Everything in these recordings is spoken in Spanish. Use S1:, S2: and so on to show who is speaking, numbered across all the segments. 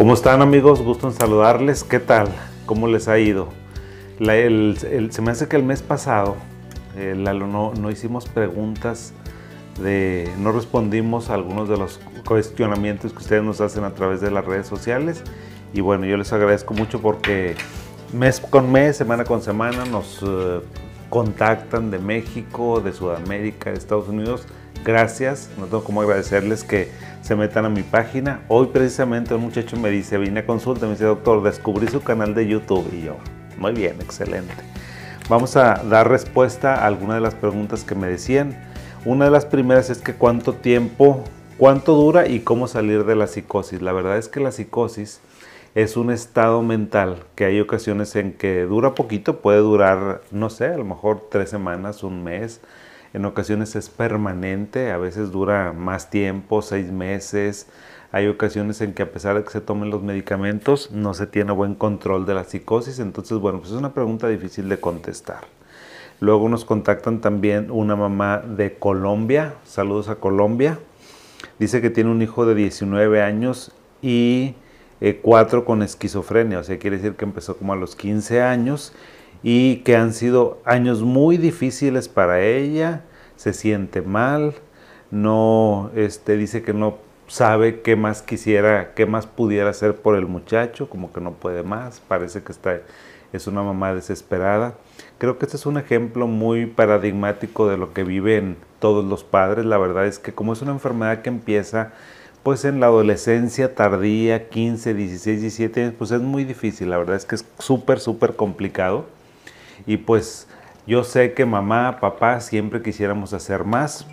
S1: ¿Cómo están amigos? Gusto en saludarles. ¿Qué tal? ¿Cómo les ha ido? se me hace que el mes pasado no, no, hicimos preguntas, de, no respondimos a algunos de los cuestionamientos que ustedes nos hacen a través de las redes sociales. Y bueno, yo les agradezco mucho porque mes con mes, semana con semana, nos eh, contactan de México, de Sudamérica, de Estados Unidos. Gracias, no tengo cómo agradecerles que se metan a mi página. Hoy precisamente un muchacho me dice, vine a consulta, me dice, doctor, descubrí su canal de YouTube. Y yo, muy bien, excelente. Vamos a dar respuesta a algunas de las preguntas que me decían. Una de las primeras es que cuánto tiempo, cuánto dura y cómo salir de la psicosis. La verdad es que la psicosis es un estado mental que hay ocasiones en que dura poquito, puede durar, no sé, a lo mejor tres semanas, un mes. En ocasiones es permanente, a veces dura más tiempo, seis meses. Hay ocasiones en que a pesar de que se tomen los medicamentos, no se tiene buen control de la psicosis. Entonces, bueno, pues es una pregunta difícil de contestar. Luego nos contactan también una mamá de Colombia. Saludos a Colombia. Dice que tiene un hijo de 19 años y eh, cuatro con esquizofrenia, o sea, quiere decir que empezó como a los 15 años y que han sido años muy difíciles para ella, se siente mal, no, este, dice que no sabe qué más quisiera, qué más pudiera hacer por el muchacho, como que no puede más, parece que está, es una mamá desesperada. Creo que este es un ejemplo muy paradigmático de lo que viven todos los padres. La verdad es que como es una enfermedad que empieza pues en la adolescencia tardía, 15, 16, 17 años, pues es muy difícil, la verdad es que es súper, súper complicado. Y pues yo sé que mamá, papá, siempre quisiéramos hacer más.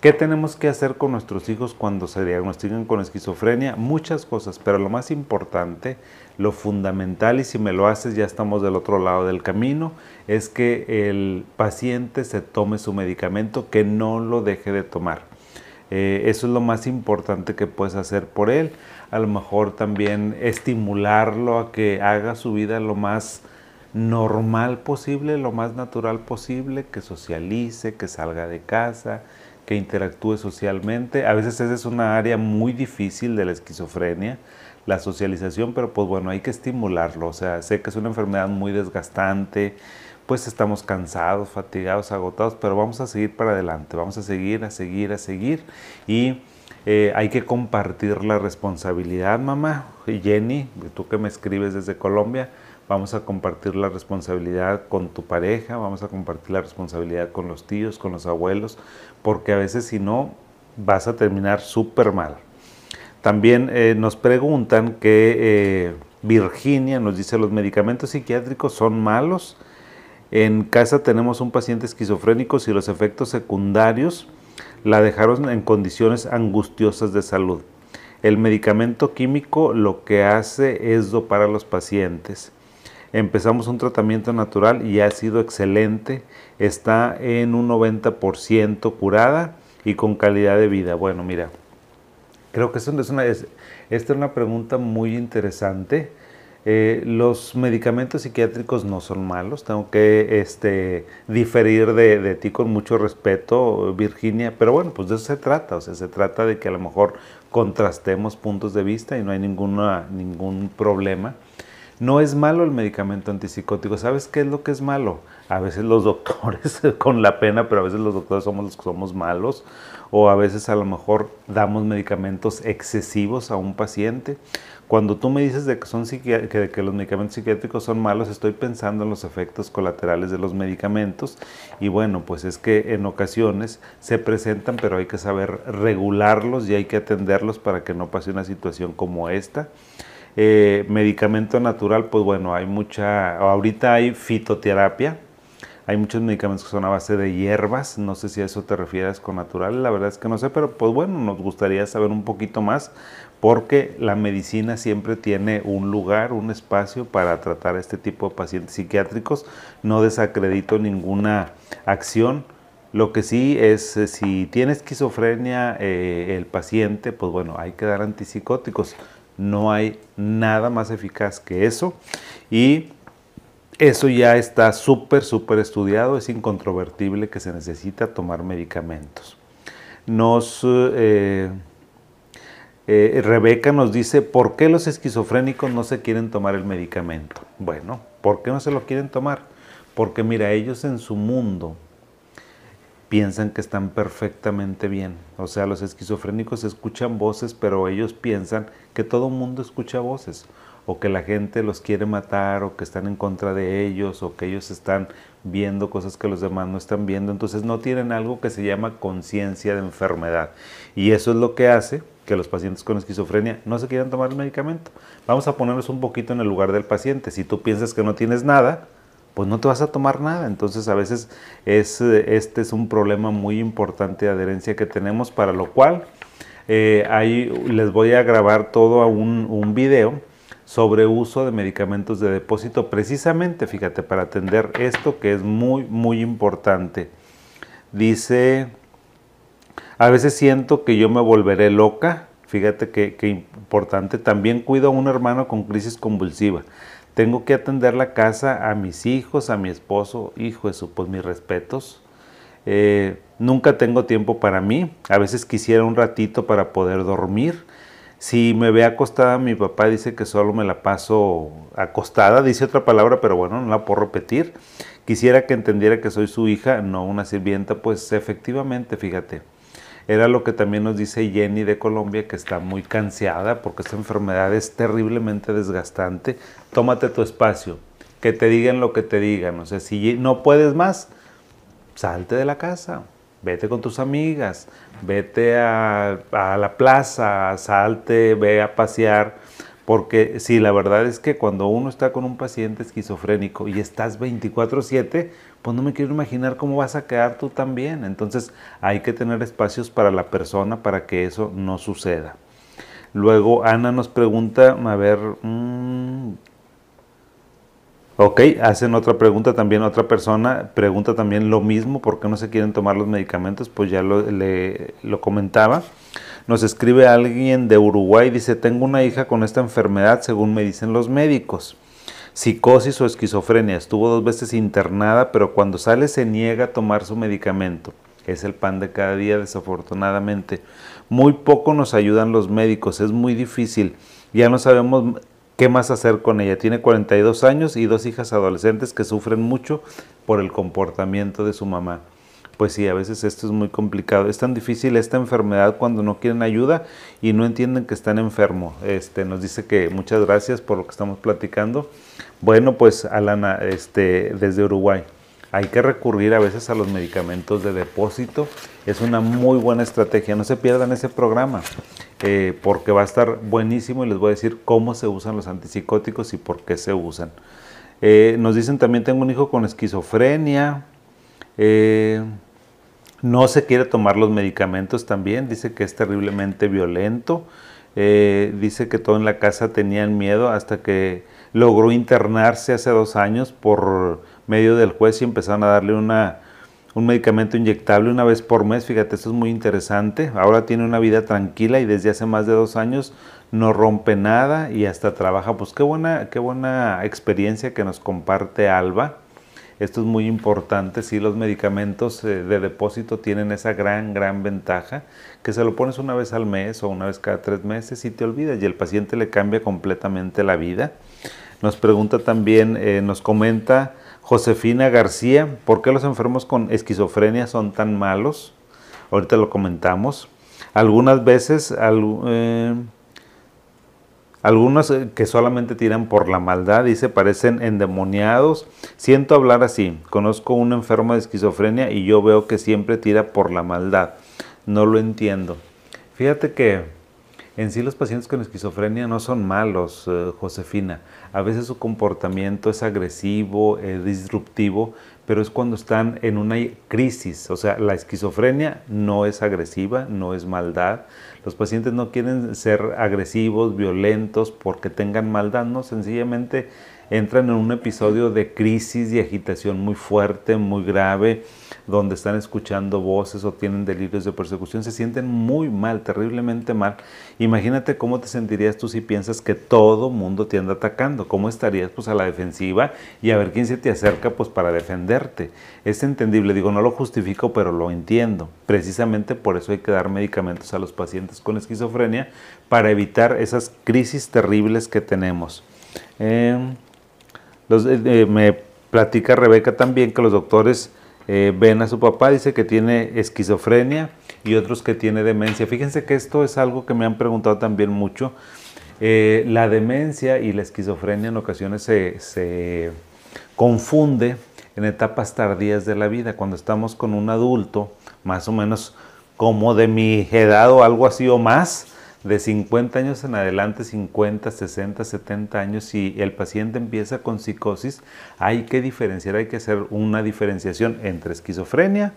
S1: ¿Qué tenemos que hacer con nuestros hijos cuando se diagnostican con esquizofrenia? Muchas cosas, pero lo más importante, lo fundamental, y si me lo haces ya estamos del otro lado del camino, es que el paciente se tome su medicamento, que no lo deje de tomar. Eh, eso es lo más importante que puedes hacer por él. A lo mejor también estimularlo a que haga su vida lo más normal posible, lo más natural posible, que socialice, que salga de casa, que interactúe socialmente. A veces esa es una área muy difícil de la esquizofrenia, la socialización, pero pues bueno, hay que estimularlo. O sea, sé que es una enfermedad muy desgastante, pues estamos cansados, fatigados, agotados, pero vamos a seguir para adelante, vamos a seguir, a seguir, a seguir y eh, hay que compartir la responsabilidad, mamá. Jenny, tú que me escribes desde Colombia, vamos a compartir la responsabilidad con tu pareja, vamos a compartir la responsabilidad con los tíos, con los abuelos, porque a veces si no vas a terminar súper mal. También eh, nos preguntan que eh, Virginia nos dice los medicamentos psiquiátricos son malos. En casa tenemos un paciente esquizofrénico y los efectos secundarios la dejaron en condiciones angustiosas de salud. El medicamento químico lo que hace es dopar a los pacientes. Empezamos un tratamiento natural y ha sido excelente. Está en un 90% curada y con calidad de vida. Bueno, mira, creo que es una, esta es una pregunta muy interesante eh, los medicamentos psiquiátricos no son malos, tengo que este, diferir de, ti con mucho respeto, Virginia, pero bueno, pues de eso se trata, o sea, se trata de que a lo mejor contrastemos puntos de vista y no hay ninguna, ningún problema. No es malo el medicamento antipsicótico, ¿sabes qué es lo que es malo? A veces los doctores, con la pena, pero a veces los doctores somos los que somos malos, o a veces a lo mejor damos medicamentos excesivos a un paciente cuando tú me dices de que, son que, los medicamentos psiquiátricos son malos, estoy pensando en los efectos colaterales de los medicamentos y bueno, pues es que en ocasiones se presentan, pero hay que saber regularlos y hay que atenderlos para que no pase una situación como esta. Eh, medicamento natural, pues bueno, hay mucha, ahorita hay fitoterapia, hay muchos medicamentos que son a base de hierbas, no sé si a eso te refieres con natural, la verdad es que no sé, pero pues bueno, nos gustaría saber un poquito más porque la medicina siempre tiene un lugar, un espacio para tratar este tipo de pacientes psiquiátricos. No desacredito ninguna acción. Lo que sí es, eh, si tiene esquizofrenia eh, el paciente, pues bueno, hay que dar antipsicóticos. No hay nada más eficaz que eso. Y eso ya está súper, súper estudiado. Es incontrovertible que se necesita tomar medicamentos. Nos... Eh, Eh, Rebeca nos dice, ¿por qué los esquizofrénicos no se quieren tomar el medicamento? Bueno, ¿por qué no se lo quieren tomar? Porque mira, ellos en su mundo piensan que están perfectamente bien. O sea, los esquizofrénicos escuchan voces, pero ellos piensan que todo mundo escucha voces, o que la gente los quiere matar, o que están en contra de ellos, o que ellos están viendo cosas que los demás no están viendo. Entonces no tienen algo que se llama conciencia de enfermedad. Y eso es lo que hace que los pacientes con esquizofrenia no se quieran tomar el medicamento. Vamos a ponernos un poquito en el lugar del paciente. Si tú piensas que no tienes nada, pues no te vas a tomar nada. Entonces a veces es, este es un problema muy importante de adherencia que tenemos, para lo cual eh, ahí les voy a grabar todo a un, un video sobre uso de medicamentos de depósito, precisamente, fíjate, para atender esto que es muy, muy importante. Dice, a veces siento que yo me volveré loca, fíjate qué importante, también cuido a un hermano con crisis convulsiva. Tengo que atender la casa a mis hijos, a mi esposo, hijo, eso, pues mis respetos. Eh, nunca tengo tiempo para mí, a veces quisiera un ratito para poder dormir. Si me ve acostada, mi papá dice que solo me la paso acostada, dice otra palabra, pero bueno, no la puedo repetir. Quisiera que entendiera que soy su hija, no una sirvienta, pues efectivamente, fíjate. Era lo que también nos dice Jenny de Colombia, que está muy cansada porque esta enfermedad es terriblemente desgastante. Tómate tu espacio, que te digan lo que te digan. O sea, si no puedes más, salte de la casa, vete con tus amigas, vete a, a la plaza, salte, ve a pasear porque sí, la verdad es que cuando uno está con un paciente esquizofrénico y estás 24/7, pues no me quiero imaginar cómo vas a quedar tú también. Entonces hay que tener espacios para la persona para que eso no suceda. Luego Ana nos pregunta, a ver, mmm, ok, hacen otra pregunta también, otra persona pregunta también lo mismo, ¿por qué no se quieren tomar los medicamentos? Pues ya lo, le, lo comentaba. Nos escribe alguien de Uruguay, dice, tengo una hija con esta enfermedad según me dicen los médicos. Psicosis o esquizofrenia. Estuvo dos veces internada, pero cuando sale se niega a tomar su medicamento. Es el pan de cada día, desafortunadamente. Muy poco nos ayudan los médicos, es muy difícil. Ya no sabemos qué más hacer con ella. Tiene 42 años y dos hijas adolescentes que sufren mucho por el comportamiento de su mamá pues sí, a veces esto es muy complicado. Es tan difícil esta enfermedad cuando no quieren ayuda y no entienden que están enfermos. Este, nos dice que muchas gracias por lo que estamos platicando. Bueno, pues Alana, este, desde Uruguay, hay que recurrir a veces a los medicamentos de depósito. Es una muy buena estrategia. No se pierdan ese programa eh, porque va a estar buenísimo y les voy a decir cómo se usan los antipsicóticos y por qué se usan. Eh, nos dicen también tengo un hijo con esquizofrenia. Eh, no se quiere tomar los medicamentos también, dice que es terriblemente violento. Eh, dice que todo en la casa tenían miedo hasta que logró internarse hace dos años por medio del juez y empezaron a darle una, un medicamento inyectable una vez por mes. Fíjate, esto es muy interesante. Ahora tiene una vida tranquila y desde hace más de dos años no rompe nada y hasta trabaja. Pues qué buena, qué buena experiencia que nos comparte Alba. Esto es muy importante, si los medicamentos eh, de depósito tienen esa gran, gran ventaja, que se lo pones una vez al mes o una vez cada tres meses y te olvidas y el paciente le cambia completamente la vida. Nos pregunta también, eh, nos comenta Josefina García, ¿por qué los enfermos con esquizofrenia son tan malos? Ahorita lo comentamos. Algunas veces... Eh, algunos eh, que solamente tiran por la maldad, dice, parecen endemoniados. Siento hablar así. Conozco un enfermo de esquizofrenia y yo veo que siempre tira por la maldad. No lo entiendo. Fíjate que en sí los pacientes con esquizofrenia no son malos, eh, Josefina. A veces su comportamiento es agresivo, es disruptivo, pero es cuando están en una crisis. O sea, la esquizofrenia no es agresiva, no es maldad. Los pacientes no quieren ser agresivos, violentos, porque tengan maldad, no, sencillamente entran en un episodio de crisis y agitación muy fuerte, muy grave, donde están escuchando voces o tienen delirios de persecución, se sienten muy mal, terriblemente mal. Imagínate cómo te sentirías tú si piensas que todo mundo te anda atacando, cómo estarías pues a la defensiva y a ver quién se te acerca pues para defenderte. Es entendible, digo, no lo justifico, pero lo entiendo. Precisamente por eso hay que dar medicamentos a los pacientes con esquizofrenia para evitar esas crisis terribles que tenemos. Em, eh, eh, me platica Rebeca también que los doctores eh, ven a su papá, dice que tiene esquizofrenia y otros que tiene demencia. Fíjense que esto es algo que me han preguntado también mucho. la demencia y la esquizofrenia en ocasiones se, se confunde en etapas tardías de la vida, cuando estamos con un adulto, más o menos como de mi edad o algo así o más, de 50 años en adelante, 50, 60, 70 años, si el paciente empieza con psicosis, hay que diferenciar, hay que hacer una diferenciación entre esquizofrenia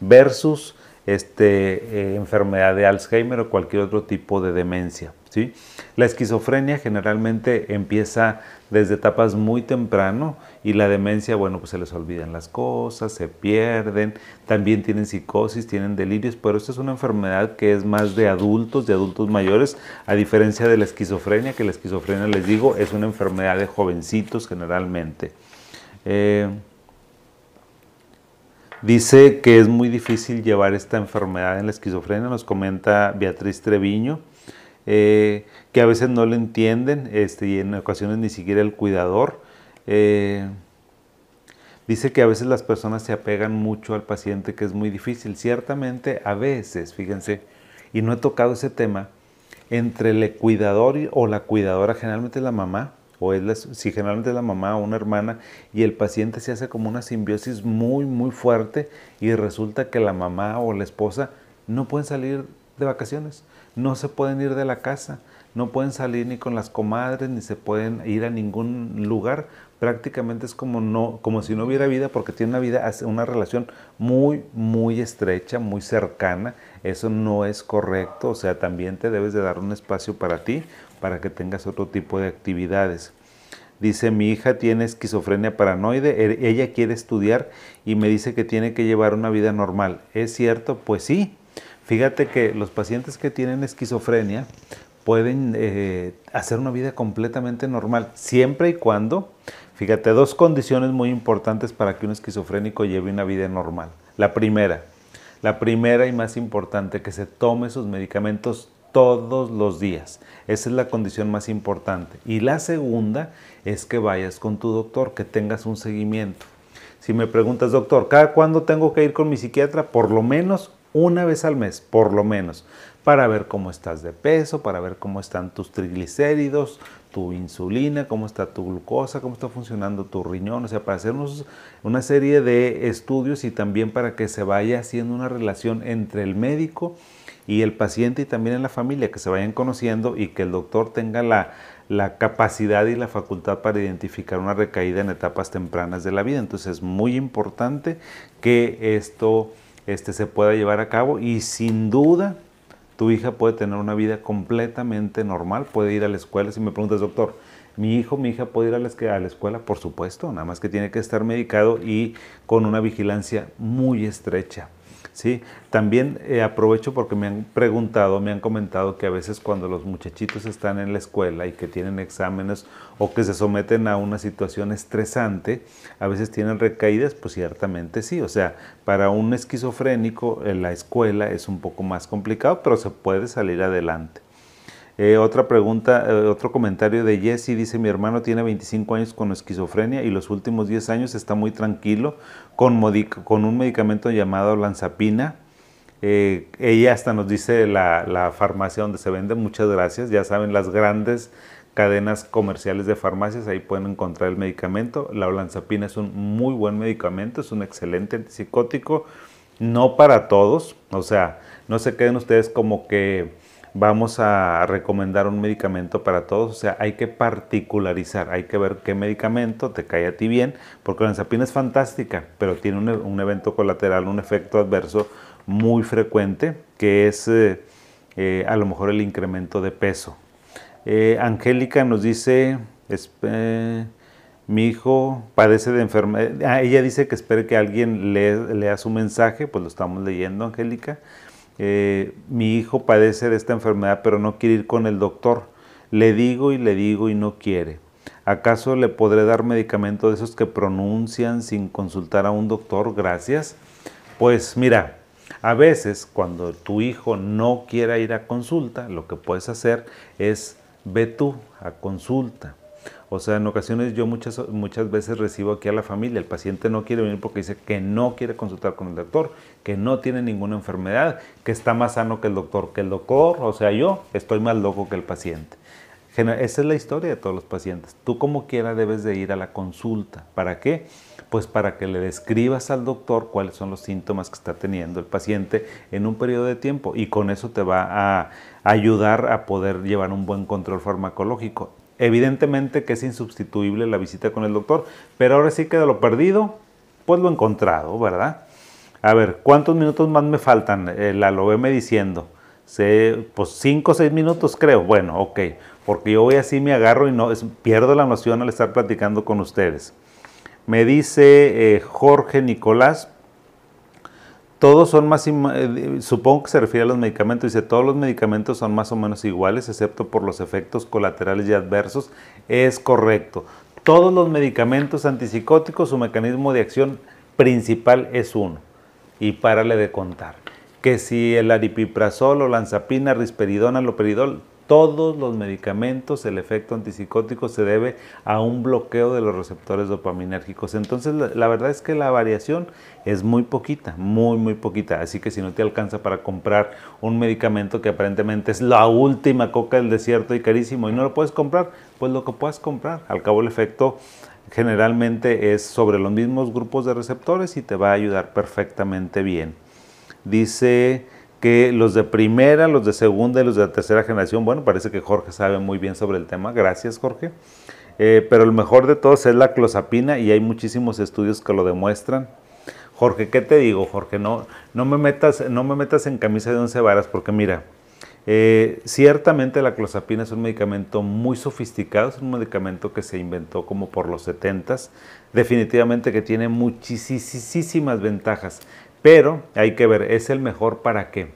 S1: versus este, eh, enfermedad de Alzheimer o cualquier otro tipo de demencia. ¿sí? La esquizofrenia generalmente empieza desde etapas muy temprano y la demencia, bueno, pues se les olvidan las cosas, se pierden, también tienen psicosis, tienen delirios, pero esta es una enfermedad que es más de adultos, de adultos mayores, a diferencia de la esquizofrenia, que la esquizofrenia, les digo, es una enfermedad de jovencitos generalmente. Eh, Dice que es muy difícil llevar esta enfermedad en la esquizofrenia, nos comenta Beatriz Treviño, eh, que a veces no lo entienden este, y en ocasiones ni siquiera el cuidador. Eh, dice que a veces las personas se apegan mucho al paciente, que es muy difícil. Ciertamente, a veces, fíjense, y no he tocado ese tema, entre el cuidador o la cuidadora, generalmente la mamá, o es si generalmente es la mamá o una hermana y el paciente se hace como una simbiosis muy muy fuerte y resulta que la mamá o la esposa no pueden salir de vacaciones, no se pueden ir de la casa, no pueden salir ni con las comadres ni se pueden ir a ningún lugar, prácticamente es como no como si no hubiera vida porque tiene una vida una relación muy muy estrecha, muy cercana, eso no es correcto, o sea, también te debes de dar un espacio para ti, para que tengas otro tipo de actividades. Dice, mi hija tiene esquizofrenia paranoide, er, ella quiere estudiar y me dice que tiene que llevar una vida normal. ¿Es cierto? Pues sí. Fíjate que los pacientes que tienen esquizofrenia pueden eh, hacer una vida completamente normal, siempre y cuando, fíjate, dos condiciones muy importantes para que un esquizofrénico lleve una vida normal. La primera, la primera y más importante, que se tome sus medicamentos todos los días. Esa es la condición más importante. Y la segunda es que vayas con tu doctor, que tengas un seguimiento. Si me preguntas, doctor, ¿cada cuándo tengo que ir con mi psiquiatra? Por lo menos una vez al mes, por lo menos, para ver cómo estás de peso, para ver cómo están tus triglicéridos, tu insulina, cómo está tu glucosa, cómo está funcionando tu riñón, o sea, para hacernos una serie de estudios y también para que se vaya haciendo una relación entre el médico el paciente y también en la familia, que se vayan conociendo y que el doctor tenga la, capacidad y la facultad para identificar una recaída en etapas tempranas de la vida. Entonces es muy importante que esto este, se pueda llevar a cabo y sin duda tu hija puede tener una vida completamente normal, puede ir a la escuela. Si me preguntas, doctor, mi hijo, mi hija puede ir la, a la escuela, por supuesto, nada más que tiene que estar medicado y con una vigilancia muy estrecha. ¿Sí? También eh, aprovecho porque me han preguntado, me han comentado que a veces cuando los muchachitos están en la escuela y que tienen exámenes o que se someten a una situación estresante, a veces tienen recaídas, pues ciertamente sí. O sea, para un esquizofrénico en la escuela es un poco más complicado, pero se puede salir adelante. Eh, otra pregunta, eh, otro comentario de Jesse dice, mi hermano tiene 25 años con esquizofrenia y los últimos 10 años está muy tranquilo con, un medicamento llamado lanzapina. Eh, ella hasta nos dice la, la, farmacia donde se vende, muchas gracias, ya saben, las grandes cadenas comerciales de farmacias, ahí pueden encontrar el medicamento. La olanzapina es un muy buen medicamento, es un excelente antipsicótico, no para todos, o sea, no se queden ustedes como que vamos a recomendar un medicamento para todos, o sea, hay que particularizar, hay que ver qué medicamento te cae a ti bien, porque la enzapina es fantástica, pero tiene un, evento colateral, un efecto adverso muy frecuente, que es eh, eh, a lo mejor el incremento de peso. Eh, Angélica nos dice, mi hijo padece de enfermedad. Ah, ella dice que espere que alguien lea, su mensaje, pues lo estamos leyendo, Angélica. Eh, mi hijo padece de esta enfermedad, pero no quiere ir con el doctor. Le digo y le digo y no quiere. ¿Acaso le podré dar medicamento de esos que pronuncian sin consultar a un doctor? Gracias. Pues mira, a veces cuando tu hijo no quiera ir a consulta, lo que puedes hacer es ve tú a consulta. O sea, en ocasiones yo muchas, muchas veces recibo aquí a la familia, el paciente no quiere venir porque dice que no quiere consultar con el doctor, que no tiene ninguna enfermedad, que está más sano que el doctor, que el doctor, o sea, yo estoy más loco que el paciente. Esa es la historia de todos los pacientes. Tú como quiera debes de ir a la consulta. ¿Para qué? Pues para que le describas al doctor cuáles son los síntomas que está teniendo el paciente en un periodo de tiempo y con eso te va a ayudar a poder llevar un buen control farmacológico. Evidentemente que es insubstituible la visita con el doctor, pero ahora sí que de lo perdido, pues lo encontrado, ¿verdad? A ver, ¿cuántos minutos más me faltan? Eh, la lo veme diciendo. pues cinco o seis minutos creo. Bueno, ok. Porque yo voy así, me agarro y no pierdo la noción al estar platicando con ustedes. Me dice eh, Jorge Nicolás, todos son más, eh, supongo que se refiere a los medicamentos, dice, todos los medicamentos son más o menos iguales, excepto por los efectos colaterales y adversos. Es correcto. Todos los medicamentos antipsicóticos, su mecanismo de acción principal es uno. Y párale de contar. Que si el aripiprazol o lanzapina, risperidona, loperidol, todos los medicamentos, el efecto antipsicótico se debe a un bloqueo de los receptores dopaminérgicos. Entonces, la, verdad es que la variación es muy poquita, muy, muy poquita. Así que si no te alcanza para comprar un medicamento que aparentemente es la última coca del desierto y carísimo y no lo puedes comprar, pues lo que puedas comprar. Al cabo, el efecto generalmente es sobre los mismos grupos de receptores y te va a ayudar perfectamente bien. Dice que los de primera, los de segunda y los de tercera generación, bueno, parece que Jorge sabe muy bien sobre el tema, gracias Jorge, eh, pero el mejor de todos es la clozapina y hay muchísimos estudios que lo demuestran. Jorge, ¿qué te digo, Jorge? No, no, me, metas, no me metas en camisa de once varas porque mira, eh, ciertamente la clozapina es un medicamento muy sofisticado, es un medicamento que se inventó como por los 70 definitivamente que tiene muchísimas ventajas. Pero hay que ver, ¿es el mejor para qué?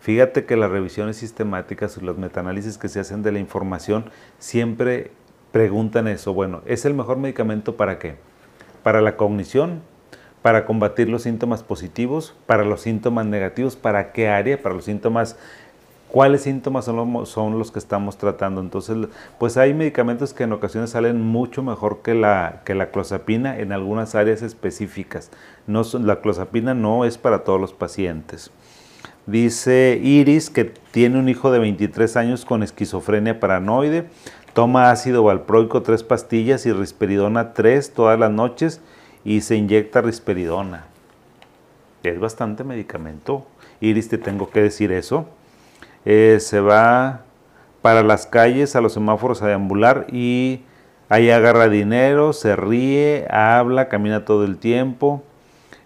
S1: Fíjate que las revisiones sistemáticas y los metaanálisis que se hacen de la información siempre preguntan eso. Bueno, ¿es el mejor medicamento para qué? Para la cognición, para combatir los síntomas positivos, para los síntomas negativos, para qué área, para los síntomas cuáles síntomas son los, que estamos tratando. Entonces, pues hay medicamentos que en ocasiones salen mucho mejor que la, clozapina en algunas áreas específicas. La clozapina no es para todos los pacientes. Dice Iris que tiene un hijo de 23 años con esquizofrenia paranoide, toma ácido valproico tres pastillas y risperidona tres todas las noches y se inyecta risperidona. Es bastante medicamento. Iris, te tengo que decir eso. Eh, se va para las calles, a los semáforos a deambular y ahí agarra dinero, se ríe, habla, camina todo el tiempo.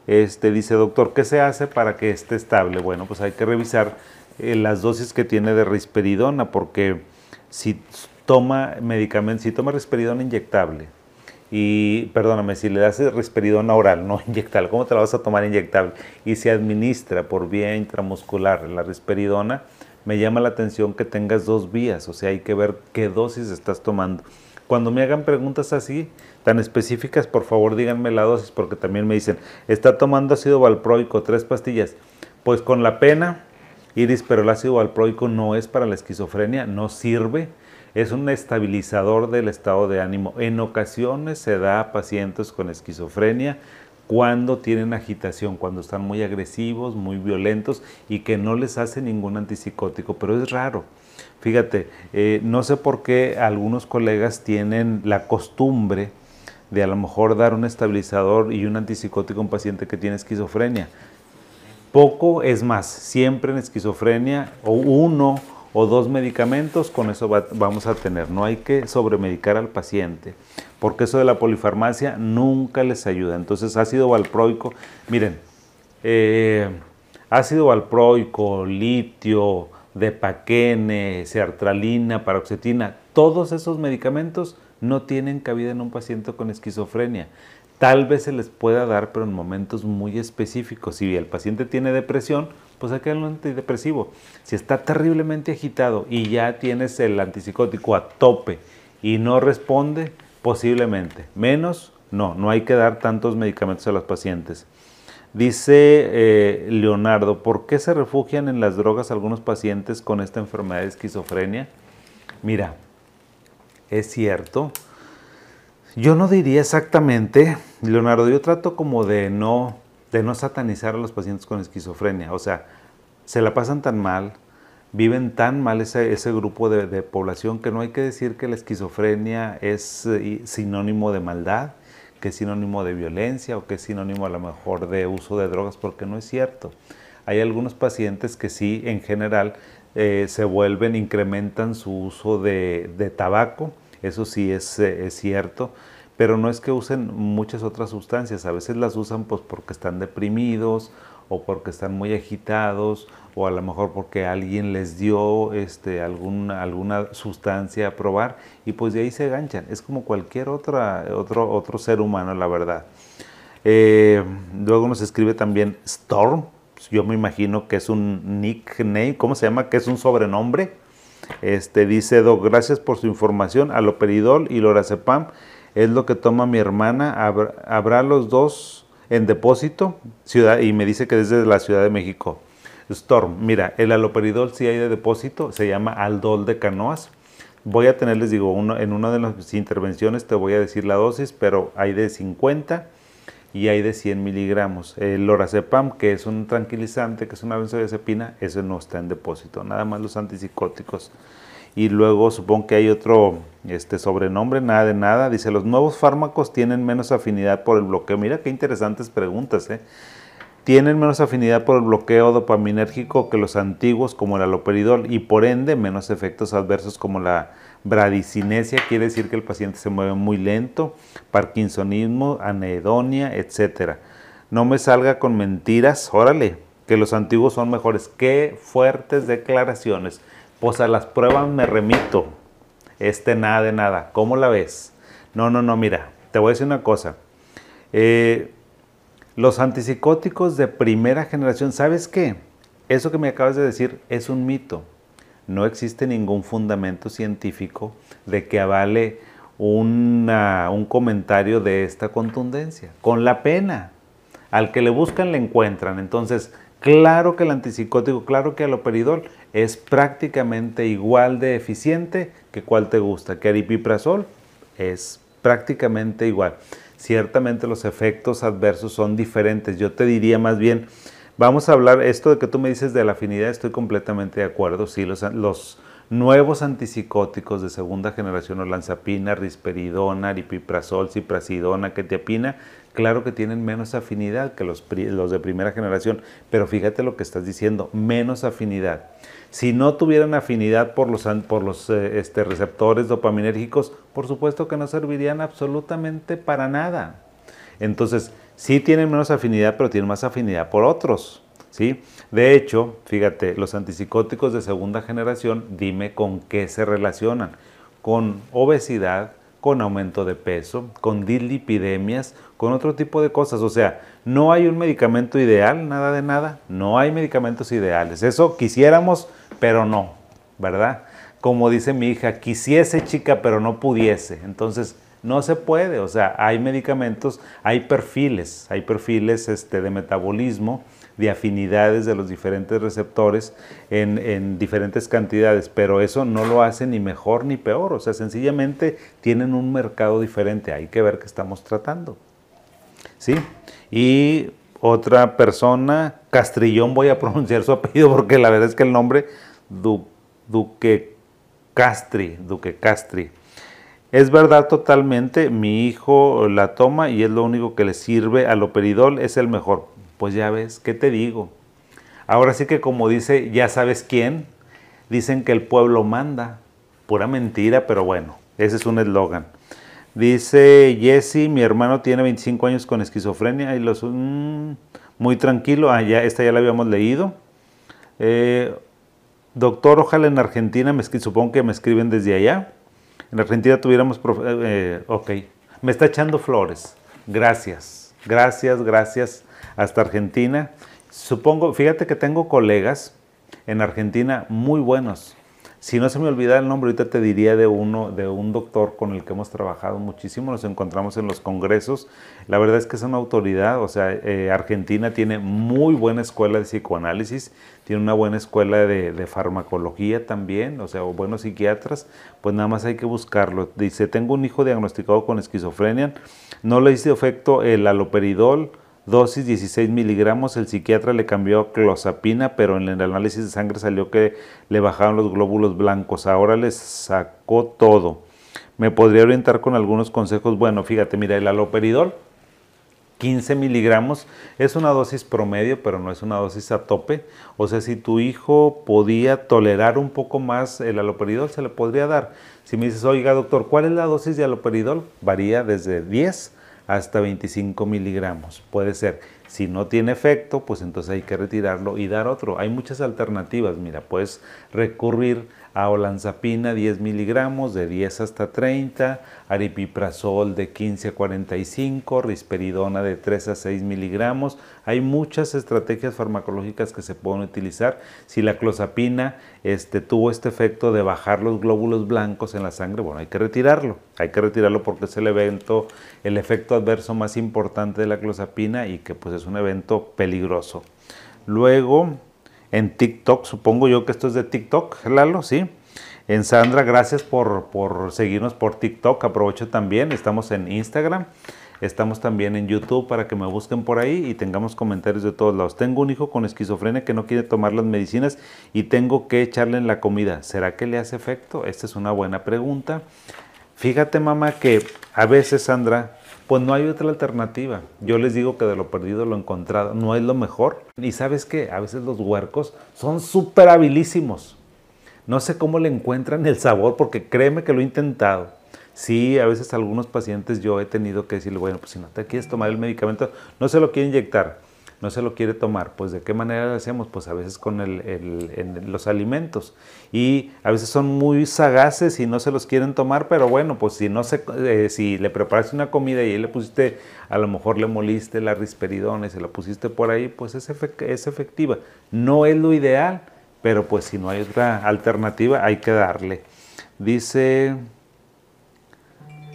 S1: Este dice, doctor, ¿qué se hace para que esté estable? Bueno, pues hay que revisar eh, las dosis que tiene de risperidona, porque si toma medicamento, si toma risperidona inyectable, y perdóname, si le das risperidona oral, no inyectable, ¿cómo te la vas a tomar inyectable? Y se administra por vía intramuscular la risperidona, me llama la atención que tengas dos vías, o sea, hay que ver qué dosis estás tomando. Cuando me hagan preguntas así, tan específicas, por favor díganme la dosis, porque también me dicen, está tomando ácido valproico, tres pastillas. Pues con la pena, Iris, pero el ácido valproico no es para la esquizofrenia, no sirve. Es un estabilizador del estado de ánimo. En ocasiones se da a pacientes con esquizofrenia cuando tienen agitación, cuando están muy agresivos, muy violentos y que no les hace ningún antipsicótico, pero es raro. Fíjate, eh, no sé por qué algunos colegas tienen la costumbre de a lo mejor dar un estabilizador y un antipsicótico a un paciente que tiene esquizofrenia. Poco es más, siempre en esquizofrenia o uno o dos medicamentos, con eso vamos a tener. No hay que sobremedicar al paciente porque eso de la polifarmacia nunca les ayuda. Entonces, ácido valproico, miren, eh, ácido valproico, litio, depaquene, sertralina, paroxetina, todos esos medicamentos no tienen cabida en un paciente con esquizofrenia. Tal vez se les pueda dar, pero en momentos muy específicos. Si el paciente tiene depresión, pues hay que antidepresivo. Si está terriblemente agitado y ya tienes el antipsicótico a tope y no responde, posiblemente. Menos, no, no hay que dar tantos medicamentos a los pacientes. Dice eh, Leonardo, ¿por qué se refugian en las drogas algunos pacientes con esta enfermedad de esquizofrenia? Mira, es cierto. Yo no diría exactamente, Leonardo, yo trato como de no, de no satanizar a los pacientes con esquizofrenia. O sea, se la pasan tan mal, viven tan mal ese, ese grupo de, población que no hay que decir que la esquizofrenia es eh, sinónimo de maldad que es sinónimo de violencia o que es sinónimo a lo mejor de uso de drogas, porque no es cierto. Hay algunos pacientes que sí, en general, eh, se vuelven, incrementan su uso de, tabaco, eso sí es, eh, es, cierto, pero no es que usen muchas otras sustancias, a veces las usan pues porque están deprimidos o porque están muy agitados o a lo mejor porque alguien les dio este, alguna, alguna sustancia a probar y pues de ahí se ganchan. Es como cualquier otra, otro, otro ser humano, la verdad. Eh, luego nos escribe también Storm, yo me imagino que es un nickname, ¿cómo se llama? Que es un sobrenombre. Este, dice, Doc, gracias por su información. Aloperidol y lorazepam es lo que toma mi hermana. ¿Habrá los dos en depósito? Ciudad, y me dice que desde la Ciudad de México. Storm, mira, el aloperidol si hay de depósito, se llama aldol de canoas. Voy a tener, les digo, uno, en una de las intervenciones te voy a decir la dosis, pero hay de 50 y hay de 100 miligramos. El lorazepam, que es un tranquilizante, que es una benzodiazepina, ese no está en depósito, nada más los antipsicóticos. Y luego supongo que hay otro este, sobrenombre, nada de nada. Dice, los nuevos fármacos tienen menos afinidad por el bloqueo. Mira qué interesantes preguntas, ¿eh? tienen menos afinidad por el bloqueo dopaminérgico que los antiguos como el aloperidol y por ende menos efectos adversos como la bradicinesia, quiere decir que el paciente se mueve muy lento, parkinsonismo, anedonia, etc. No me salga con mentiras, órale, que los antiguos son mejores. Qué fuertes declaraciones. Pues a las pruebas me remito. Este nada de nada. ¿Cómo la ves? No, no, no, mira, te voy a decir una cosa. Eh, los antipsicóticos de primera generación, ¿sabes qué? Eso que me acabas de decir es un mito. No existe ningún fundamento científico de que avale un comentario de esta contundencia. Con la pena. Al que le buscan le encuentran. Entonces, claro que el antipsicótico, claro que el operidol es prácticamente igual de eficiente que cual te gusta. Que aripiprazol es prácticamente igual ciertamente los efectos adversos son diferentes. Yo te diría más bien, vamos a hablar, esto de que tú me dices de la afinidad, estoy completamente de acuerdo. Sí, los, nuevos antipsicóticos de segunda generación, olanzapina, risperidona, aripiprazol, ciprasidona, ketiapina, claro que tienen menos afinidad que los, de primera generación, pero fíjate lo que estás diciendo, menos afinidad. Si no tuvieran afinidad por los, por los eh, este, receptores dopaminérgicos, por supuesto que no servirían absolutamente para nada. Entonces, sí tienen menos afinidad, pero tienen más afinidad por otros. ¿sí? De hecho, fíjate, los antipsicóticos de segunda generación, dime con qué se relacionan. Con obesidad, con aumento de peso, con dislipidemias, con otro tipo de cosas. O sea, no hay un medicamento ideal, nada de nada. No hay medicamentos ideales. Eso quisiéramos, pero no, ¿verdad? Como dice mi hija, quisiese chica, pero no pudiese. Entonces, no se puede. O sea, hay medicamentos, hay perfiles, hay perfiles este, de metabolismo de afinidades de los diferentes receptores en, en, diferentes cantidades, pero eso no lo hace ni mejor ni peor, o sea, sencillamente tienen un mercado diferente, hay que ver qué estamos tratando. ¿Sí? Y otra persona, Castrillón, voy a pronunciar su apellido porque la verdad es que el nombre, Duque Castri, Duque Castri. Es verdad totalmente, mi hijo la toma y es lo único que le sirve al operidol, es el mejor. Pues ya ves, ¿qué te digo? Ahora sí que como dice, ya sabes quién, dicen que el pueblo manda. Pura mentira, pero bueno, ese es un eslogan. Dice Jesse, mi hermano tiene 25 años con esquizofrenia y los... Mm, muy tranquilo, ah, ya, esta ya la habíamos leído. Eh, doctor, ojalá en Argentina, me, supongo que me escriben desde allá. en Argentina tuviéramos... Eh, ok, me está echando flores. Gracias, gracias, gracias. Hasta Argentina. Supongo, fíjate que tengo colegas en Argentina muy buenos si no se me olvida el nombre, ahorita te diría de uno, de un doctor con el que hemos trabajado muchísimo, nos encontramos en los congresos. La verdad es que es una autoridad, o sea, eh, Argentina tiene muy buena escuela de psicoanálisis, tiene una buena escuela de, farmacología también, o sea, buenos psiquiatras, pues nada más hay que buscarlo. Dice, tengo un hijo diagnosticado con esquizofrenia, no le hice efecto el aloperidol, dosis 16 miligramos, el psiquiatra le cambió clozapina, pero en el análisis de sangre salió que le bajaron los glóbulos blancos, ahora les sacó todo. ¿Me podría orientar con algunos consejos? Bueno, fíjate, mira, el aloperidol, 15 miligramos, es una dosis promedio, pero no es una dosis a tope. O sea, si tu hijo podía tolerar un poco más el aloperidol, se le podría dar. Si me dices, oiga doctor, ¿cuál es la dosis de aloperidol? Varía desde 10 hasta 25 miligramos. Puede ser. Si no tiene efecto, pues entonces hay que retirarlo y dar otro. Hay muchas alternativas. Mira, puedes recurrir a olanzapina 10 miligramos de 10 hasta 30, aripiprazol de 15 a 45, risperidona de 3 a 6 miligramos. Hay muchas estrategias farmacológicas que se pueden utilizar. Si la clozapina este, tuvo este efecto de bajar los glóbulos blancos en la sangre, bueno, hay que retirarlo. Hay que retirarlo porque es el evento, el efecto adverso más importante de la clozapina y que pues es un evento peligroso. Luego, en TikTok. Supongo yo que esto es de TikTok, Lalo, ¿sí? En Sandra, gracias por, por seguirnos por TikTok. Aprovecho también, estamos en Instagram. Estamos también en YouTube para que me busquen por ahí y tengamos comentarios de todos lados. Tengo un hijo con esquizofrenia que no quiere tomar las medicinas y tengo que echarle en la comida. ¿Será que le hace efecto? Esta es una buena pregunta. Fíjate, mamá, que a veces, Sandra, pues no hay otra alternativa. Yo les digo que de lo perdido lo encontrado no es lo mejor. Y sabes que a veces los huercos son súper habilísimos. No sé cómo le encuentran el sabor porque créeme que lo he intentado. Sí, a veces algunos pacientes yo he tenido que decirle, bueno, pues si no te quieres tomar el medicamento, no se lo quiere inyectar no se lo quiere tomar, pues de qué manera lo hacemos, pues a veces con los alimentos y a veces son muy sagaces y no se los quieren tomar, pero bueno, pues si no se, eh, si le preparaste una comida y le pusiste, a lo mejor le moliste la risperidona y se la pusiste por ahí, pues es, es efectiva. No es lo ideal, pero pues si no hay otra alternativa hay que darle. Dice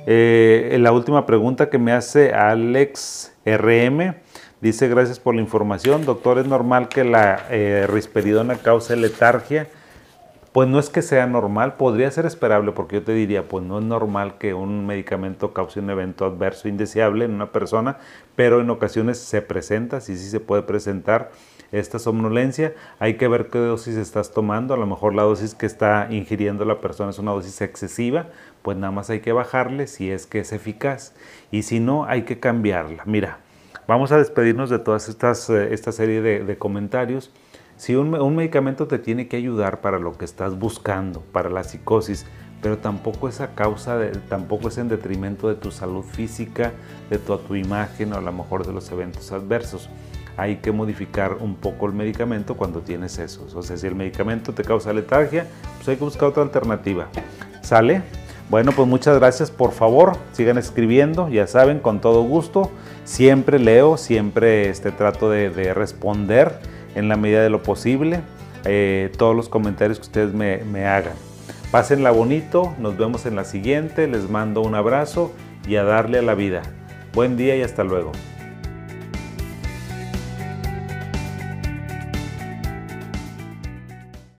S1: eh, la última pregunta que me hace Alex RM. Dice, gracias por la información. Doctor, ¿es normal que la eh, risperidona cause letargia? Pues no es que sea normal, podría ser esperable porque yo te diría, pues no es normal que un medicamento cause un evento adverso indeseable en una persona, pero en ocasiones se presenta, sí, sí se puede presentar esta somnolencia. Hay que ver qué dosis estás tomando, a lo mejor la dosis que está ingiriendo la persona es una dosis excesiva, pues nada más hay que bajarle si es que es eficaz y si no hay que cambiarla. Mira, Vamos a despedirnos de toda eh, esta serie de, comentarios. Si un, medicamento te tiene que ayudar para lo que estás buscando, para la psicosis, pero tampoco es causa, tampoco es en detrimento de tu salud física, de tu, tu imagen o a lo mejor de los eventos adversos. Hay que modificar un poco el medicamento cuando tienes eso. O sea, si el medicamento te causa letargia, pues hay que buscar otra alternativa. ¿Sale? Bueno, pues muchas gracias. Por favor, sigan escribiendo, ya saben, con todo gusto. Siempre leo, siempre este, trato de, responder en la medida de lo posible eh, todos los comentarios que ustedes me, me hagan. Pásenla bonito, nos vemos en la siguiente, les mando un abrazo y a darle a la vida. Buen día y hasta luego.